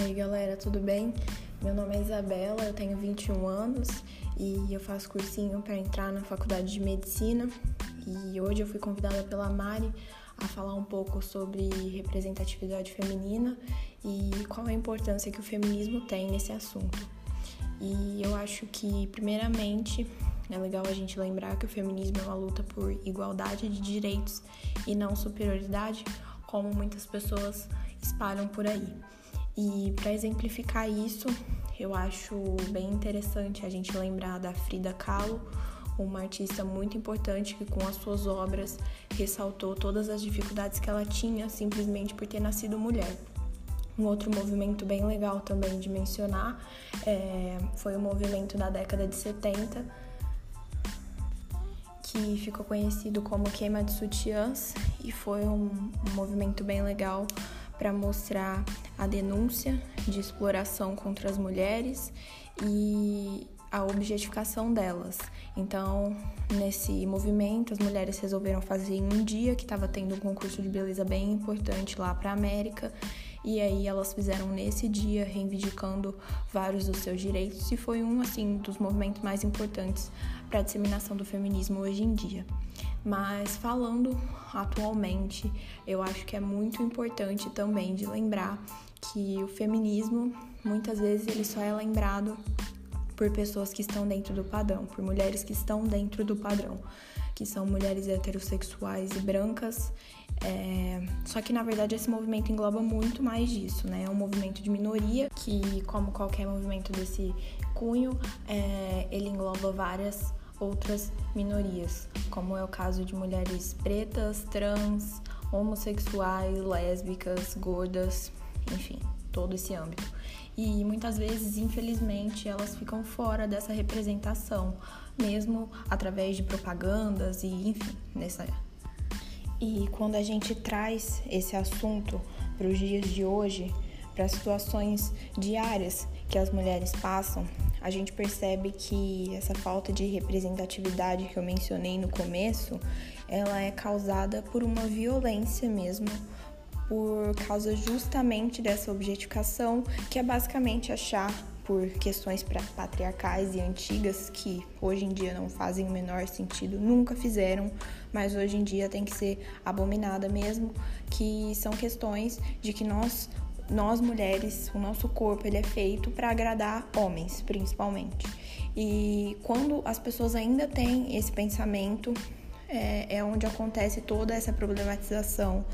E aí galera, tudo bem? Meu nome é Isabela, eu tenho 21 anos e eu faço cursinho para entrar na faculdade de medicina. E hoje eu fui convidada pela Mari a falar um pouco sobre representatividade feminina e qual a importância que o feminismo tem nesse assunto. E eu acho que, primeiramente, é legal a gente lembrar que o feminismo é uma luta por igualdade de direitos e não superioridade, como muitas pessoas espalham por aí. E para exemplificar isso, eu acho bem interessante a gente lembrar da Frida Kahlo, uma artista muito importante que com as suas obras ressaltou todas as dificuldades que ela tinha simplesmente por ter nascido mulher. Um outro movimento bem legal também de mencionar é, foi o movimento da década de 70, que ficou conhecido como Queima de Sutiãs e foi um, um movimento bem legal para mostrar a denúncia de exploração contra as mulheres e a objetificação delas. Então, nesse movimento, as mulheres resolveram fazer em um dia que estava tendo um concurso de beleza bem importante lá para a América. E aí elas fizeram nesse dia, reivindicando vários dos seus direitos, e foi um assim dos movimentos mais importantes para a disseminação do feminismo hoje em dia. Mas falando atualmente, eu acho que é muito importante também de lembrar que o feminismo muitas vezes ele só é lembrado por pessoas que estão dentro do padrão, por mulheres que estão dentro do padrão, que são mulheres heterossexuais e brancas. É... Só que na verdade esse movimento engloba muito mais disso, né? É um movimento de minoria que, como qualquer movimento desse cunho, é... ele engloba várias outras minorias, como é o caso de mulheres pretas, trans, homossexuais, lésbicas, gordas, enfim, todo esse âmbito. E muitas vezes, infelizmente, elas ficam fora dessa representação, mesmo através de propagandas e, enfim, nessa. E quando a gente traz esse assunto para os dias de hoje, para as situações diárias que as mulheres passam, a gente percebe que essa falta de representatividade que eu mencionei no começo, ela é causada por uma violência mesmo, por causa justamente dessa objetificação, que é basicamente achar por questões patriarcais e antigas que hoje em dia não fazem o menor sentido, nunca fizeram, mas hoje em dia tem que ser abominada mesmo, que são questões de que nós nós mulheres, o nosso corpo ele é feito para agradar homens, principalmente. E quando as pessoas ainda têm esse pensamento, é, é onde acontece toda essa problematização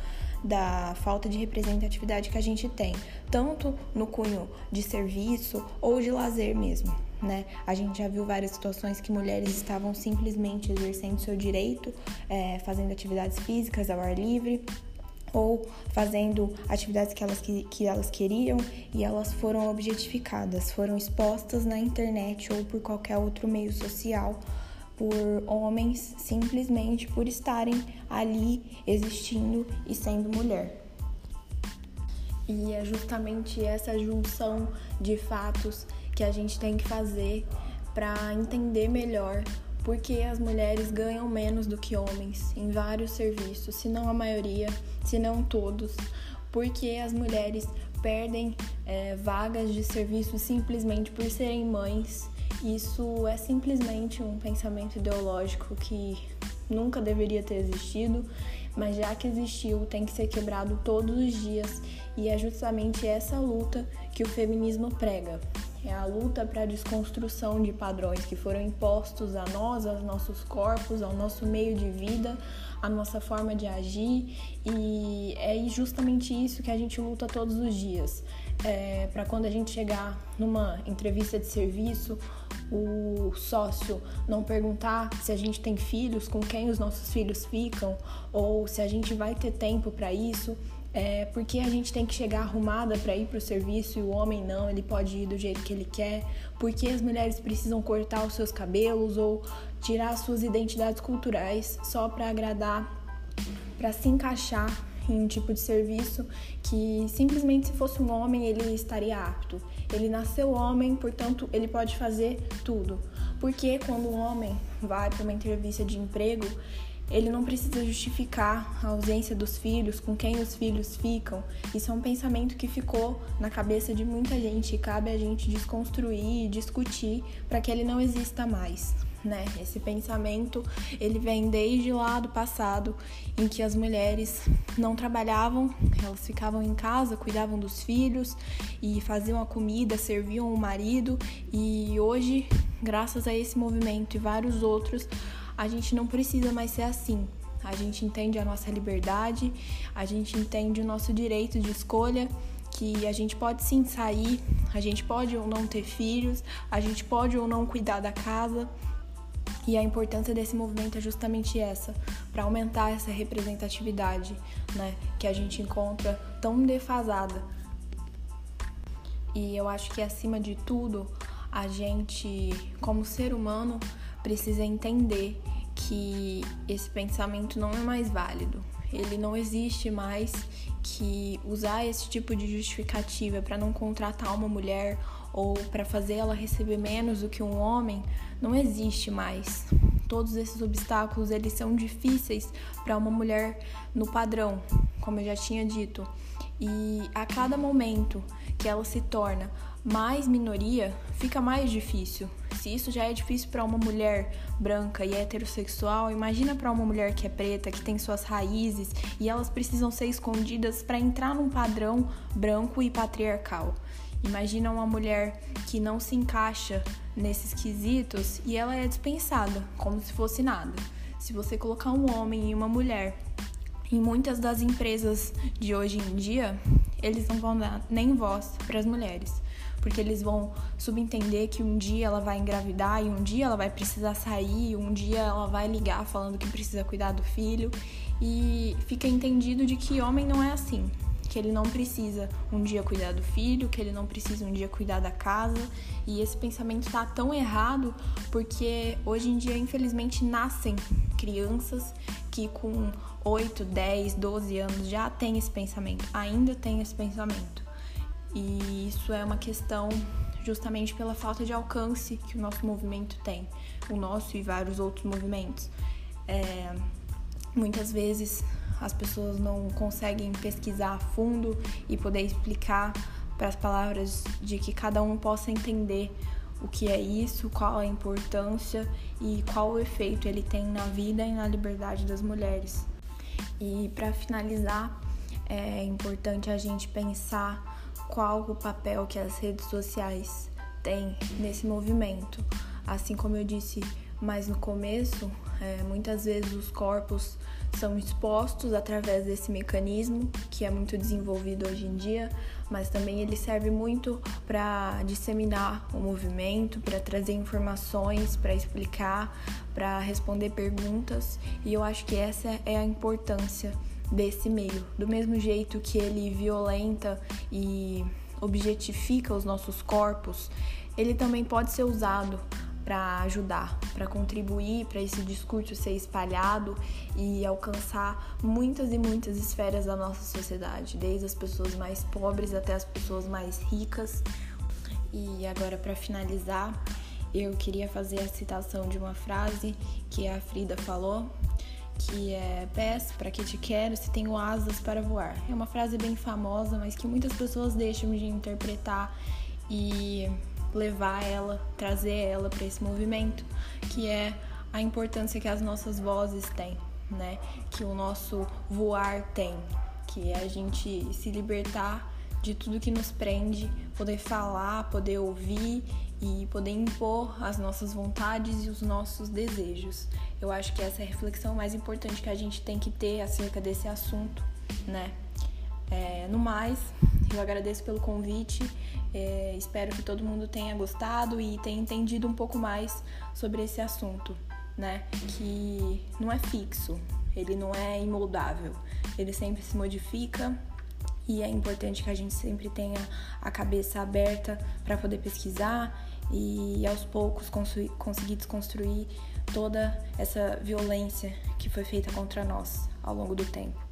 da falta de representatividade que a gente tem, tanto no cunho de serviço ou de lazer mesmo. Né? A gente já viu várias situações que mulheres estavam simplesmente exercendo seu direito, é, fazendo atividades físicas ao ar livre, ou fazendo atividades que elas, que, que elas queriam e elas foram objetificadas, foram expostas na internet ou por qualquer outro meio social por homens simplesmente por estarem ali existindo e sendo mulher. E é justamente essa junção de fatos que a gente tem que fazer para entender melhor por que as mulheres ganham menos do que homens em vários serviços, se não a maioria, se não todos, porque as mulheres perdem é, vagas de serviço simplesmente por serem mães. Isso é simplesmente um pensamento ideológico que nunca deveria ter existido, mas já que existiu, tem que ser quebrado todos os dias e é justamente essa luta que o feminismo prega. É a luta para a desconstrução de padrões que foram impostos a nós, aos nossos corpos, ao nosso meio de vida, à nossa forma de agir. E é justamente isso que a gente luta todos os dias. É, para quando a gente chegar numa entrevista de serviço, o sócio não perguntar se a gente tem filhos, com quem os nossos filhos ficam, ou se a gente vai ter tempo para isso é, porque a gente tem que chegar arrumada para ir para o serviço e o homem não, ele pode ir do jeito que ele quer, porque as mulheres precisam cortar os seus cabelos ou tirar suas identidades culturais só para agradar, para se encaixar em um tipo de serviço que simplesmente se fosse um homem ele estaria apto. Ele nasceu homem, portanto ele pode fazer tudo. Porque quando um homem vai para uma entrevista de emprego, ele não precisa justificar a ausência dos filhos, com quem os filhos ficam. Isso é um pensamento que ficou na cabeça de muita gente e cabe a gente desconstruir e discutir para que ele não exista mais. Né? Esse pensamento ele vem desde lá do passado, em que as mulheres não trabalhavam, elas ficavam em casa, cuidavam dos filhos e faziam a comida, serviam o marido. E hoje, graças a esse movimento e vários outros, a gente não precisa mais ser assim. A gente entende a nossa liberdade, a gente entende o nosso direito de escolha, que a gente pode sim sair, a gente pode ou não ter filhos, a gente pode ou não cuidar da casa. E a importância desse movimento é justamente essa, para aumentar essa representatividade, né, que a gente encontra tão defasada. E eu acho que acima de tudo, a gente, como ser humano, precisa entender que esse pensamento não é mais válido. Ele não existe mais que usar esse tipo de justificativa para não contratar uma mulher ou para fazer ela receber menos do que um homem não existe mais. Todos esses obstáculos eles são difíceis para uma mulher no padrão, como eu já tinha dito. E a cada momento que ela se torna mais minoria, fica mais difícil. Se isso já é difícil para uma mulher branca e heterossexual, imagina para uma mulher que é preta, que tem suas raízes e elas precisam ser escondidas para entrar num padrão branco e patriarcal. Imagina uma mulher que não se encaixa nesses quesitos e ela é dispensada, como se fosse nada. Se você colocar um homem e uma mulher em muitas das empresas de hoje em dia, eles não vão dar nem voz para as mulheres porque eles vão subentender que um dia ela vai engravidar e um dia ela vai precisar sair, um dia ela vai ligar falando que precisa cuidar do filho e fica entendido de que homem não é assim, que ele não precisa um dia cuidar do filho, que ele não precisa um dia cuidar da casa. E esse pensamento tá tão errado porque hoje em dia, infelizmente, nascem crianças que com 8, 10, 12 anos já têm esse pensamento, ainda tem esse pensamento. E isso é uma questão justamente pela falta de alcance que o nosso movimento tem, o nosso e vários outros movimentos. É, muitas vezes as pessoas não conseguem pesquisar a fundo e poder explicar para as palavras de que cada um possa entender o que é isso, qual a importância e qual o efeito ele tem na vida e na liberdade das mulheres. E para finalizar, é importante a gente pensar qual o papel que as redes sociais têm nesse movimento. Assim como eu disse mais no começo, é, muitas vezes os corpos são expostos através desse mecanismo que é muito desenvolvido hoje em dia, mas também ele serve muito para disseminar o movimento, para trazer informações, para explicar, para responder perguntas, e eu acho que essa é a importância desse meio. Do mesmo jeito que ele violenta e objetifica os nossos corpos, ele também pode ser usado para ajudar, para contribuir para esse discurso ser espalhado e alcançar muitas e muitas esferas da nossa sociedade, desde as pessoas mais pobres até as pessoas mais ricas. E agora para finalizar, eu queria fazer a citação de uma frase que a Frida falou, que é peço para que te quero se tenho asas para voar. É uma frase bem famosa, mas que muitas pessoas deixam de interpretar e levar ela, trazer ela para esse movimento, que é a importância que as nossas vozes têm, né? Que o nosso voar tem, que é a gente se libertar de tudo que nos prende, poder falar, poder ouvir e poder impor as nossas vontades e os nossos desejos. Eu acho que essa é a reflexão mais importante que a gente tem que ter acerca desse assunto, né? É, no mais, eu agradeço pelo convite. É, espero que todo mundo tenha gostado e tenha entendido um pouco mais sobre esse assunto, né? Que não é fixo, ele não é imoldável, ele sempre se modifica e é importante que a gente sempre tenha a cabeça aberta para poder pesquisar e aos poucos conseguir desconstruir toda essa violência que foi feita contra nós ao longo do tempo.